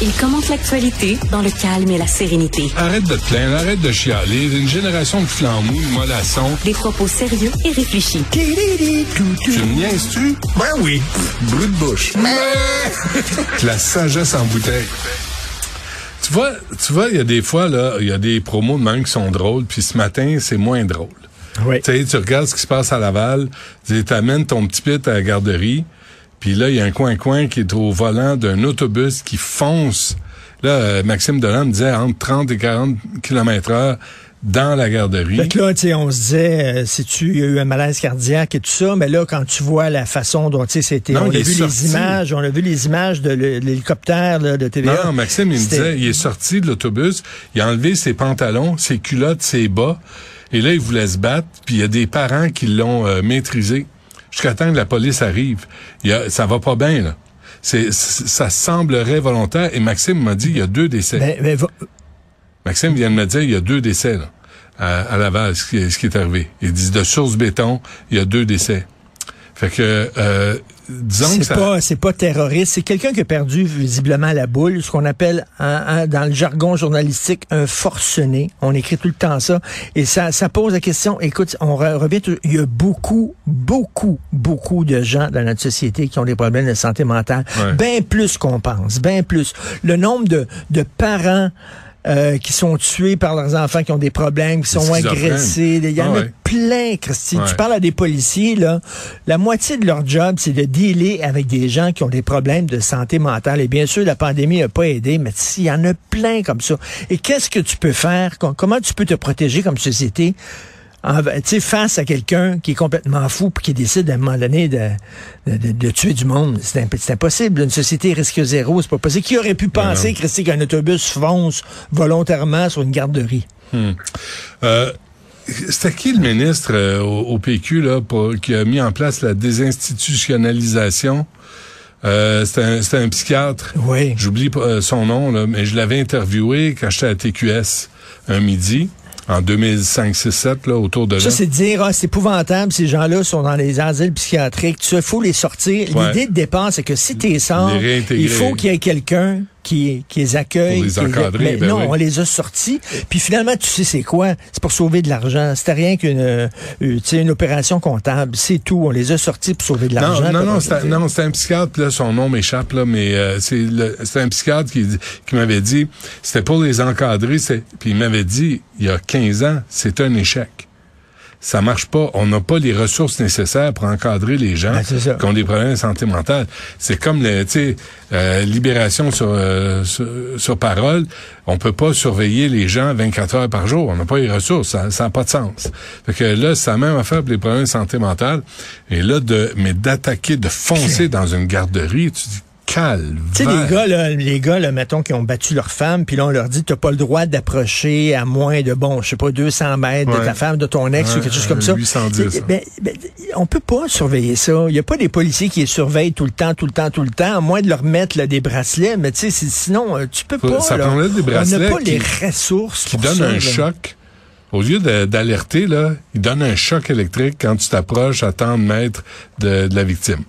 Il commente l'actualité dans le calme et la sérénité. Arrête de te plaindre, arrête de chialer. Une génération de flambous, de mollassons. Des propos sérieux et réfléchis. Tu me niaises-tu? Ben oui. Brut de bouche. La sagesse en bouteille. Tu vois, tu vois, il y a des fois, là, il y a des promos de même qui sont drôles, puis ce matin, c'est moins drôle. Oui. Tu sais, tu regardes ce qui se passe à Laval, tu amènes ton petit pit à la garderie, puis là, il y a un coin-coin qui est au volant d'un autobus qui fonce. Là, euh, Maxime Delan me disait entre 30 et 40 km heure dans la garderie. Fait que là, tu sais, on se disait, euh, si tu il y a eu un malaise cardiaque et tout ça, mais là, quand tu vois la façon dont, tu sais, c'était, on a vu sorti. les images, on a vu les images de l'hélicoptère de TVA. Non, Maxime, il me disait, il est sorti de l'autobus, il a enlevé ses pantalons, ses culottes, ses bas, et là, il voulait se battre, puis il y a des parents qui l'ont euh, maîtrisé jusqu'à temps que la police arrive. Il y a, ça va pas bien, là. C'est, ça semblerait volontaire, et Maxime m'a dit, il y a deux décès. Ben, ben, va- Maxime vient de me dire, il y a deux décès, là, à, à Laval, ce qui, ce qui est arrivé. Il dit, de source béton, il y a deux décès. Fait que, euh, disons que ça... pas, c'est pas terroriste. C'est quelqu'un qui a perdu visiblement la boule, ce qu'on appelle un- un- dans le jargon journalistique un forcené. On écrit tout le temps ça. Et ça, ça pose la question, écoute, on re- revient, il y a beaucoup, beaucoup, beaucoup de gens dans notre société qui ont des problèmes de santé mentale. Ouais. Bien plus qu'on pense, bien plus. Le nombre de, de parents euh, qui sont tués par leurs enfants qui ont des problèmes, qui sont agressés. Il y en Ah a ouais. plein, Christy. Ouais. Tu parles à des policiers, là, la moitié de leur job, c'est de dealer avec des gens qui ont des problèmes de santé mentale. Et bien sûr, la pandémie n'a pas aidé, mais il y en a plein comme ça. Et qu'est-ce que tu peux faire? Com- Comment tu peux te protéger comme société? En- tu sais, face à quelqu'un qui est complètement fou puis qui décide à un moment donné de, de, de- de tuer du monde. C'est imp- c'est impossible. Une société risque zéro, c'est pas possible. Qui aurait pu penser, Christy, qu'un autobus fonce volontairement sur une garderie? Euh, C'était qui le ministre euh, au, au PQ là, pour, qui a mis en place la désinstitutionnalisation? Euh, C'était un, un psychiatre. Oui. J'oublie euh, son nom, là, mais je l'avais interviewé quand j'étais à TQS un midi, en 2005 6 7 là, autour de là. Ça, c'est de dire, ah, c'est épouvantable, ces gens-là sont dans les asiles psychiatriques. Tu faut les sortir. Ouais. L'idée de départ, c'est que si t'es réintégrer. il faut qu'il y ait quelqu'un qui, qui les accueille. Pour les encadrer, mais ben non, oui. on les a sortis. Puis finalement, tu sais c'est quoi? C'est pour sauver de l'argent. C'était rien qu'une euh, tu sais, une opération comptable. C'est tout. On les a sortis pour sauver de l'argent. non, non, c'était, non, c'était un psychiatre, là, son nom m'échappe, là, mais euh, c'est un psychiatre qui, qui m'avait dit, c'était pour les encadrer, c'est, puis il m'avait dit, il y a 15 ans, c'est un échec. Ça marche pas. On n'a pas les ressources nécessaires pour encadrer les gens Ben, ça. qui ont des problèmes de santé mentale. C'est comme le, tu sais, euh, libération sur, euh, sur, sur parole. On peut pas surveiller les gens 24 heures par jour. On n'a pas les ressources. Ça n'a pas de sens. Fait que là, c'est la même affaire pour les problèmes de santé mentale. Et là, de, mais d'attaquer, de foncer dans une garderie, tu dis, calme. Tu sais, les gars, là, les gars, là, mettons, qui ont battu leur femme, puis là, on leur dit, t'as pas le droit d'approcher à moins de, bon, je sais pas, 200 mètres de ta femme, de ton ex Ouais, ou quelque chose comme ça. 810, Ben, ben, on peut pas surveiller ça. Il y a pas des policiers qui les surveillent tout le temps, tout le temps, tout le temps, à moins de leur mettre là, des bracelets, mais tu sais, sinon, euh, tu peux Faut- pas. ça là. des On bracelets n'a pas qui- les ressources qui pour donne ça, un choc. Au lieu d'alerter, là, il donne un choc électrique quand tu t'approches à tant de mètres de, de la victime.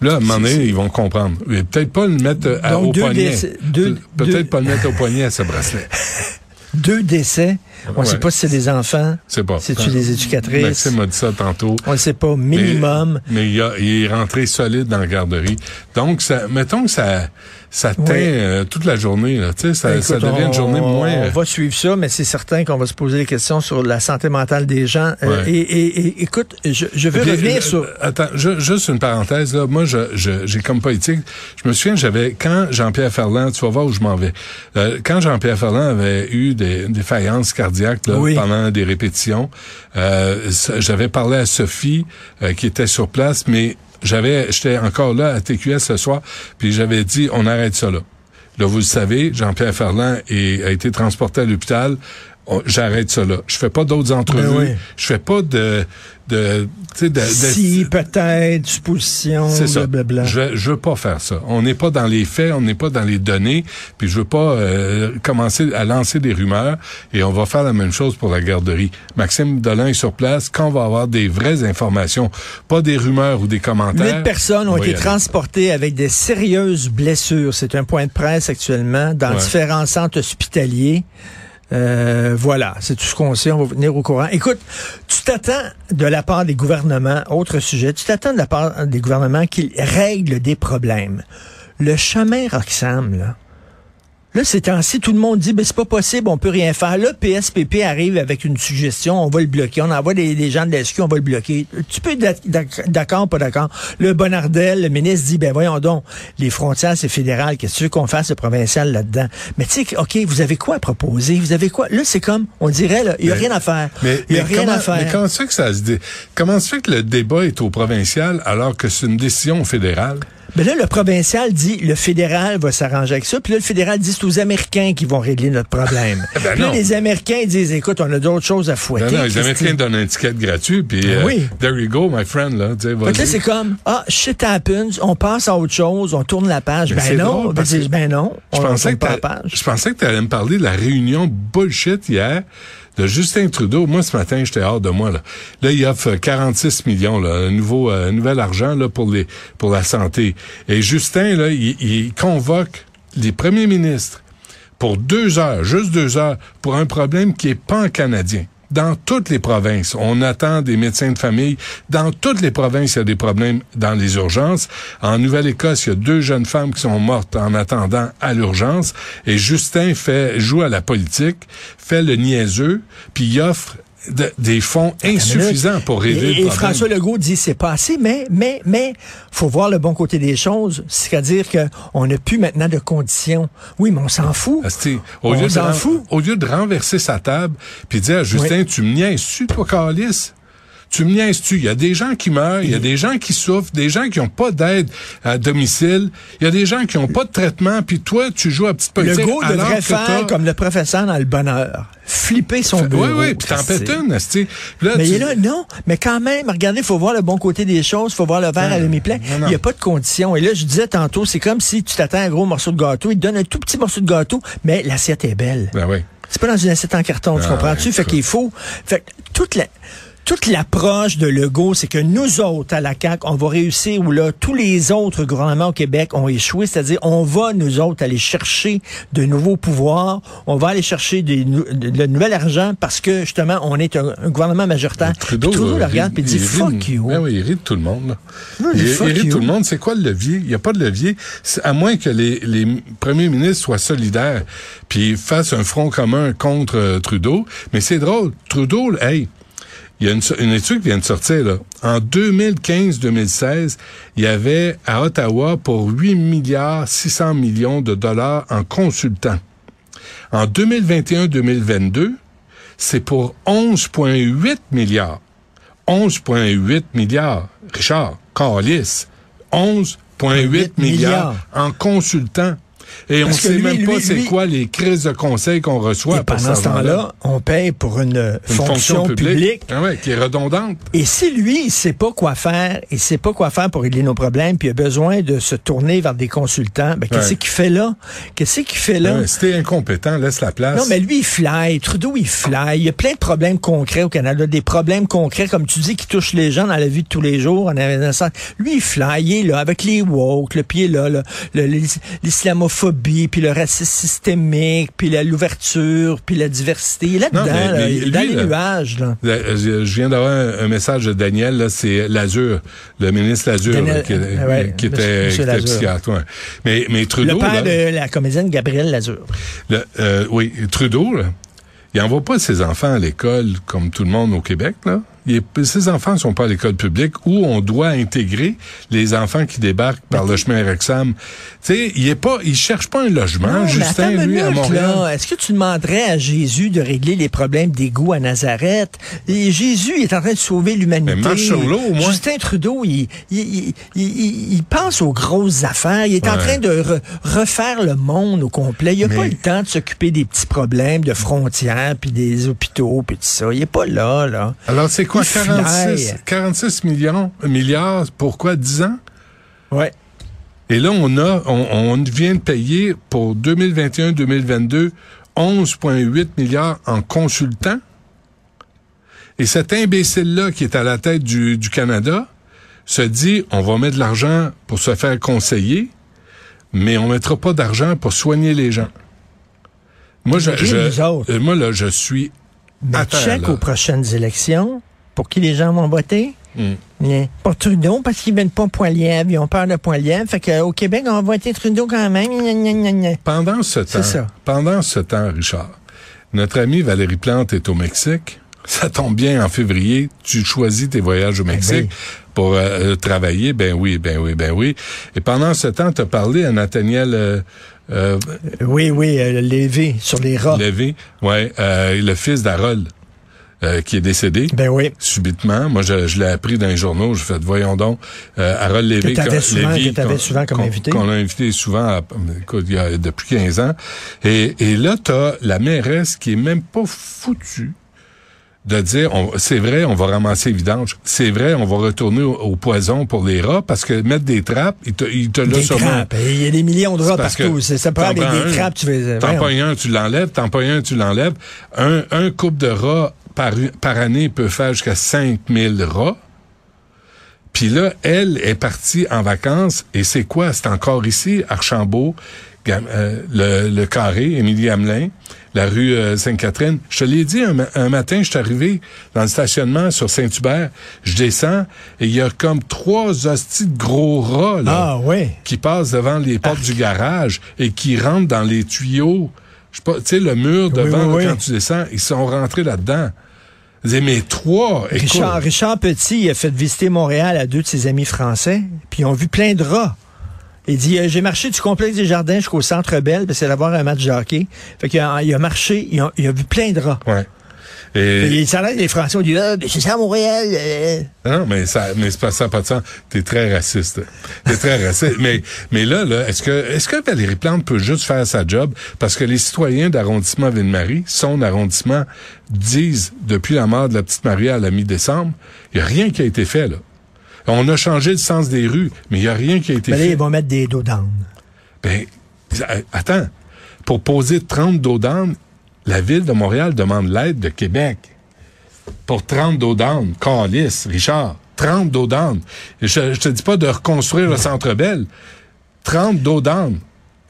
Là, à un moment donné, ils vont comprendre. Mais Peut-être pas le mettre euh, à- Donc, au deux poignet. Peut-être deux- pas le mettre au poignet à ce bracelet. Deux décès. On ne sait pas si c'est des enfants. C'est pas. C'est-tu des éducatrices? Maxime m'a dit ça tantôt. On ne sait pas. Minimum. Mais, mais il, a- il est rentré solide dans la garderie. Donc, ça, mettons que ça, ça teint Oui. euh, toute la journée. Là, Tu sais, ça, Écoute, ça devient on- une journée moins... On euh, va suivre ça, mais c'est certain qu'on va se poser des questions sur la santé mentale des gens. Euh, Ouais. et, et- et- écoute, je, je veux Puis, revenir euh, sur... Attends, ju- juste une parenthèse. Là. Moi, je, je- j'ai comme politique, je me souviens, j'avais quand Jean-Pierre Ferland, tu vas voir où je m'en vais. Quand Jean-Pierre Ferland avait eu des, des faillances cardiaques là, Oui. pendant des répétitions, euh, j'avais parlé à Sophie euh, qui était sur place, mais j'avais, j'étais encore là à TQS ce soir, puis j'avais dit, on arrête ça là. Là, vous le savez, Jean-Pierre Ferland est- a été transporté à l'hôpital. On- J'arrête ça là. Je fais pas d'autres entrevues. Ben oui. Je fais pas de, de, tu sais, de, de- Si, peut-être, supposition, c'est ça. blablabla. Je, je veux pas faire ça. On n'est pas dans les faits, on n'est pas dans les données, puis je veux pas euh, commencer à lancer des rumeurs. Et on va faire la même chose pour la garderie. Maxime Dolin est sur place. Quand on va avoir des vraies informations, pas des rumeurs ou des commentaires. Huit personnes ont été transportées avec des sérieuses blessures. C'est un point de presse actuellement dans Ouais. différents centres hospitaliers. Euh, voilà, c'est tout ce qu'on sait. On va vous tenir au courant. Écoute, tu t'attends de la part des gouvernements, autre sujet, tu t'attends de la part des gouvernements qu'ils règlent des problèmes. Le chemin Roxham, là, Là, ces temps-ci, tout le monde dit, ben, c'est pas possible, on peut rien faire. Là, PSPP arrive avec une suggestion, on va le bloquer. On envoie des, des gens de l'ESQ, on va le bloquer. Tu peux être d'ac- d'accord, pas d'accord? Le Bonardel, le ministre dit, ben, voyons donc, les frontières, c'est fédéral. Qu'est-ce que tu veux qu'on fasse, le provincial, là-dedans? Mais tu sais, OK, vous avez quoi à proposer? Vous avez quoi? Là, c'est comme, on dirait, là, il y a Mais- rien à faire. Mais, Il y a mais rien comment, à faire. mais comment fait que ça se comment se fait que le débat est au provincial alors que c'est une décision fédérale? Mais là, le provincial dit, le fédéral va s'arranger avec ça. Puis là, le fédéral dit, c'est aux Américains qui vont régler notre problème. Ben Puis là, non. les Américains disent, écoute, on a d'autres choses à fouetter. Non, non, les. Américains donnent un ticket gratuit, puis Ben euh, oui. there you go, my friend. Là, là, c'est comme, ah, shit happens, on passe à autre chose, on tourne la page. Mais c'est Ben non, ben, ben non, Je on pensais, tourne que pas la page. je pensais que tu allais me parler de la réunion bullshit hier Justin Trudeau. Moi, ce matin, j'étais hors de moi. Là, là il offre 46 millions, là, un nouveau, euh, nouvel argent là, pour, les, pour la santé. Et Justin, là, il, convoque les premiers ministres pour deux heures, juste deux heures, pour un problème qui est pan-canadien. Dans toutes les provinces, on attend des médecins de famille. Dans toutes les provinces, il y a des problèmes dans les urgences. En Nouvelle-Écosse, il y a deux jeunes femmes qui sont mortes en attendant à l'urgence. Et Justin fait joue à la politique, fait le niaiseux, puis offre de- des fonds insuffisants pour régler Et, le et problème. François Legault dit c'est pas assez, mais mais mais faut voir le bon côté des choses, c'est-à-dire que on n'a plus maintenant de conditions. Oui, mais on s'en fout. Asti, au, On lieu de fout. au lieu de renverser sa table puis dire à Justin, tu me niaises-tu, toi, Carlis? Tu me niaises-tu? Il y a des gens qui meurent, il y a des gens qui souffrent, des gens qui n'ont pas d'aide à domicile, il y a des gens qui n'ont pas de traitement, puis toi, tu joues à petite Le politique. Legault alors devrait que faire comme le professeur dans le bonheur, flipper son bureau. Oui, oui, puis t'en pètes une, là, Mais tu- il est là, non. Mais quand même, regardez, il faut voir le bon côté des choses, il faut voir le verre à demi-plein. non, non. Il n'y a pas de conditions. Et là, je disais tantôt, c'est comme si tu t'attends un gros morceau de gâteau, il te donne un tout petit morceau de gâteau, mais l'assiette est belle. Ben oui. C'est pas dans une assiette en carton, tu Ah, comprends-tu? Fait qu'il faut. Fait que toute la. Toute l'approche de Legault, c'est que nous autres, à la CAQ, on va réussir où là, tous les autres gouvernements au Québec ont échoué. C'est-à-dire, on va, nous autres, aller chercher de nouveaux pouvoirs. On va aller chercher des, de, de nouvel argent parce que, justement, on est un, un gouvernement majoritaire. Trudeau, Puis Trudeau euh, le regarde rit- et dit, il fuck you. Ben oui, il rit de tout le monde. il, il rit de tout le monde. C'est quoi le levier? Il n'y a pas de levier. À moins que les, les premiers ministres soient solidaires puis fassent un front commun contre euh, Trudeau. Mais c'est drôle. Trudeau, hey, il y a une, une étude qui vient de sortir. Là. En 2015-2016, il y avait à Ottawa pour 8 milliards 600 millions de dollars en consultants. En 2021-2022, c'est pour 11,8 milliards. 11,8 milliards. Richard, Carlis, 11,8 milliards milliards. en consultants. Et Parce on sait lui, même pas c'est quoi les crises de conseil qu'on reçoit Et pendant ce temps-là, on paye pour une, Une fonction, publique. Ah ouais, qui est redondante. Et si lui, il sait pas quoi faire, il sait pas quoi faire pour régler nos problèmes, puis il a besoin de se tourner vers des consultants, ben, qu'est-ce Ouais. qu'il fait là? Qu'est-ce qu'il fait là? Ouais, si t'es incompétent, laisse la place. Non, mais lui, il fly. Trudeau, il fly. Il y a plein de problèmes concrets au Canada. Des problèmes concrets, comme tu dis, qui touchent les gens dans la vie de tous les jours. En Lui, il fly. Il est là, avec les woke, le pied là, le- l'islamophobie, puis le racisme systémique, puis l'ouverture, puis la diversité. Il est là-dedans, là, il est lui, dans les là- nuages. Là. Je viens d'avoir un, un message de Daniel, là, c'est Lazur, le ministre Lazur, Daniel- qui, euh, ouais, qui monsieur- était, monsieur qui était Lazur. psychiatre. ouais. Mais, mais Trudeau, Le père de la comédienne Gabrielle Lazur. le- euh, oui, Trudeau, là, il envoie pas ses enfants à l'école comme tout le monde au Québec, là. Il est- ses enfants sont pas à l'école publique où on doit intégrer les enfants qui débarquent par le chemin Rexham. Tu sais, il est pas, il cherche pas un logement, Non, Justin, lui, à Montréal. Est-ce que tu demanderais à Jésus de régler les problèmes d'égout à Nazareth? Et Jésus il est en train de sauver l'humanité. Mais marche sur l'eau, au moins. Justin Trudeau, il, il, il, il- pense aux grosses affaires. Il est en train de re- refaire le monde au complet. Il n'a pas le temps de s'occuper des petits problèmes de frontières, puis des hôpitaux, puis tout ça. Il est pas là, là. Alors, c'est quoi, Il fly. 46, 46 millions, milliards, pourquoi 10 ans? Ouais. Et là, on a, on, on vient de payer pour 2021-2022 11,8 milliards en consultants. Et cet imbécile-là qui est à la tête du, du Canada se dit, on va mettre de l'argent pour se faire conseiller, mais on mettra pas d'argent pour soigner les gens. Moi, je, moi là, je suis Mais à terre, check là. aux prochaines élections. Pour qui les gens vont voter? Hmm. Bien. Pour Trudeau, parce qu'ils veulent pas Poilievre. Ils ont peur de Poilievre. Fait qu'au Québec, on va voter Trudeau quand même. Gna, gna, gna, gna. Pendant ce temps, ça. pendant ce temps, Richard, notre amie Valérie Plante est au Mexique. Ça tombe bien en février, tu choisis tes voyages au Mexique oui. pour euh, euh, travailler. Ben oui, ben oui, ben oui. Et pendant ce temps, tu as parlé à Nathaniel euh, euh, Oui, oui, euh, Lévé, sur les rats. Lévy, ouais, euh, le fils d'Harold, euh, qui est décédé. Ben oui. Subitement, moi je, je l'ai appris dans les journaux. Je fais voyons donc, euh, Harold Lévy, Que t'avais souvent- Lévy, que souvent comme invité. qu'on a invité souvent, à- écoute, il y a, depuis 15 ans. Et, et là, t'as la mairesse qui est même pas foutue de dire, c'est vrai, on va ramasser les vidanges. C'est vrai, on va retourner au, au poison pour les rats parce que mettre des trappes, il te, il te l'a Des trappes. Il y a des millions de rats parce partout. que C'est- Ça peut prends des trappes, tu fais. T'en pognes un, tu l'enlèves. T'en pognes un, tu l'enlèves. Un, un couple de rats par, par année peut faire jusqu'à 5000 rats. Puis là, elle est partie en vacances. Et c'est quoi? C'est encore ici, Archambault, euh, le, le Carré, Émilie Hamelin, la rue euh, Sainte-Catherine. Je te l'ai dit, un, ma- un matin, je suis arrivé dans le stationnement sur Saint-Hubert. Je descends et il y a comme trois hosties de gros rats, là Ah, oui. qui passent devant les portes du garage et qui rentrent dans les tuyaux. Je sais pas, tu sais, le mur devant, oui, là, oui. quand tu descends, ils sont rentrés là-dedans. Mais trois, écoute, Richard, Richard Petit il a fait visiter Montréal à deux de ses amis français, puis ils ont vu plein de rats. Il dit, euh, j'ai marché du complexe des jardins jusqu'au Centre Bell, puis c'est d'avoir un match de hockey. Fait qu'il a, il a marché, il a, il a vu plein de rats. ouais. Et, les Français ont dit, ah, c'est ça à Montréal. euh. non, mais ça, mais c'est pas ça, pas de sens. T'es très raciste. T'es très raciste. Mais, mais là, là, est-ce que, est-ce que Valérie Plante peut juste faire sa job? Parce que les citoyens d'arrondissement Ville-Marie, son arrondissement, disent, depuis la mort de la petite Maria à la mi-décembre, il y a rien qui a été fait, là. On a changé le sens des rues, mais il y a rien qui a été Ben là, fait. ils vont mettre des dos. Ben, attends. Pour poser 30 dos la ville de Montréal demande l'aide de Québec. Pour 30 dos d'âne, Calice, Richard, 30 dos d'âne. Je, je te dis pas de reconstruire le Centre Bell. 30 dos d'âne.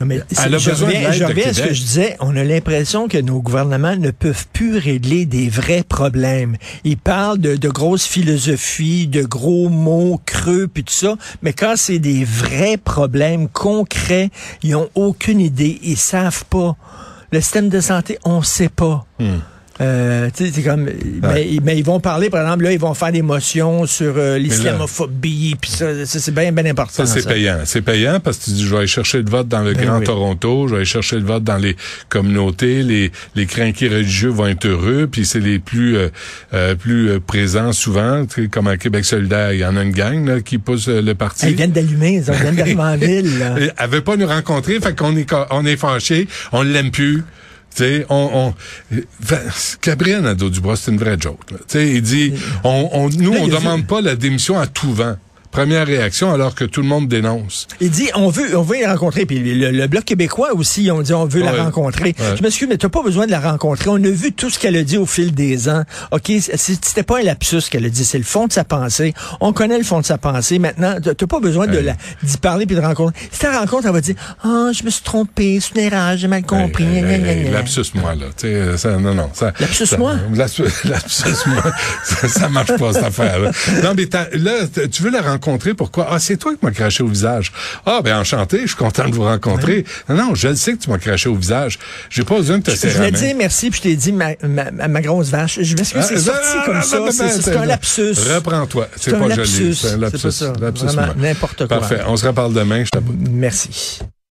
Non, mais Elle a je reviens, je de reviens à ce que je disais. On a l'impression que nos gouvernements ne peuvent plus régler des vrais problèmes. Ils parlent de, de grosses philosophies, de gros mots creux, puis tout ça. Mais quand c'est des vrais problèmes concrets, ils ont aucune idée. Ils savent pas. Le système de santé, on sait pas. Hmm. Euh, tu sais, c'est comme, mais, mais ils vont parler, par exemple, là, ils vont faire des motions sur euh, l'islamophobie, puis ça, ça, c'est bien, bien important. Ça, c'est payant. C'est payant parce que tu dis, je vais aller chercher le vote dans le Ben Grand oui. Toronto, je vais aller chercher le vote dans les communautés, les, les crinqués religieux vont être heureux, puis c'est les plus euh, euh, plus euh, présents souvent, comme à Québec solidaire, il y en a une gang là, qui pousse le parti. Ils viennent d'allumer, ils viennent d'arriver en ville. là. Elle veut pas nous rencontrer, fait qu'on est on est fâché, on l'aime plus. Tu sais, on, on Fa- Gabriel Nadeau Dubois, c'est une vraie joke. là. Tu sais, il dit, on, on, nous, on demande pas la démission à tout vent. Première réaction alors que tout le monde dénonce. Il dit, on veut, on veut la rencontrer. Puis le, le Bloc québécois aussi, ils ont dit, on veut la rencontrer. Ouais. Je m'excuse, mais t'as pas besoin de la rencontrer. On a vu tout ce qu'elle a dit au fil des ans. OK, c'était pas un lapsus qu'elle a dit, c'est le fond de sa pensée. On connaît le fond de sa pensée. Maintenant, t'as pas besoin de la, d'y parler puis de rencontrer. Si t'as rencontre, elle va dire, ah, je me suis trompé, c'est une erreur, j'ai mal compris. Lapsus moi là, tu sais, ça, non non, ça. Lapsus ça- moi? Lapsus, lapsus moi, ça, ça marche pas cette affaire. Là. Non mais là, tu veux la rencontrer pourquoi? Ah c'est toi qui m'as craché au visage. Ah ben enchanté, je suis content de vous rencontrer. Non non, je le sais que tu m'as craché au visage. J'ai pas besoin de te Je serrer voulais la main. dire merci, puis je t'ai dit ma, ma, grosse vache. Je m'excuse, c'est Ah, sorti ah, comme ah, ça? ah, C'est ah, c'est un ah, lapsus. Reprends-toi. C'est C'est un pas lapsus. joli. C'est un C'est lapsus. pas ça. N'importe quoi. Parfait. On se reparle demain. Je. Merci.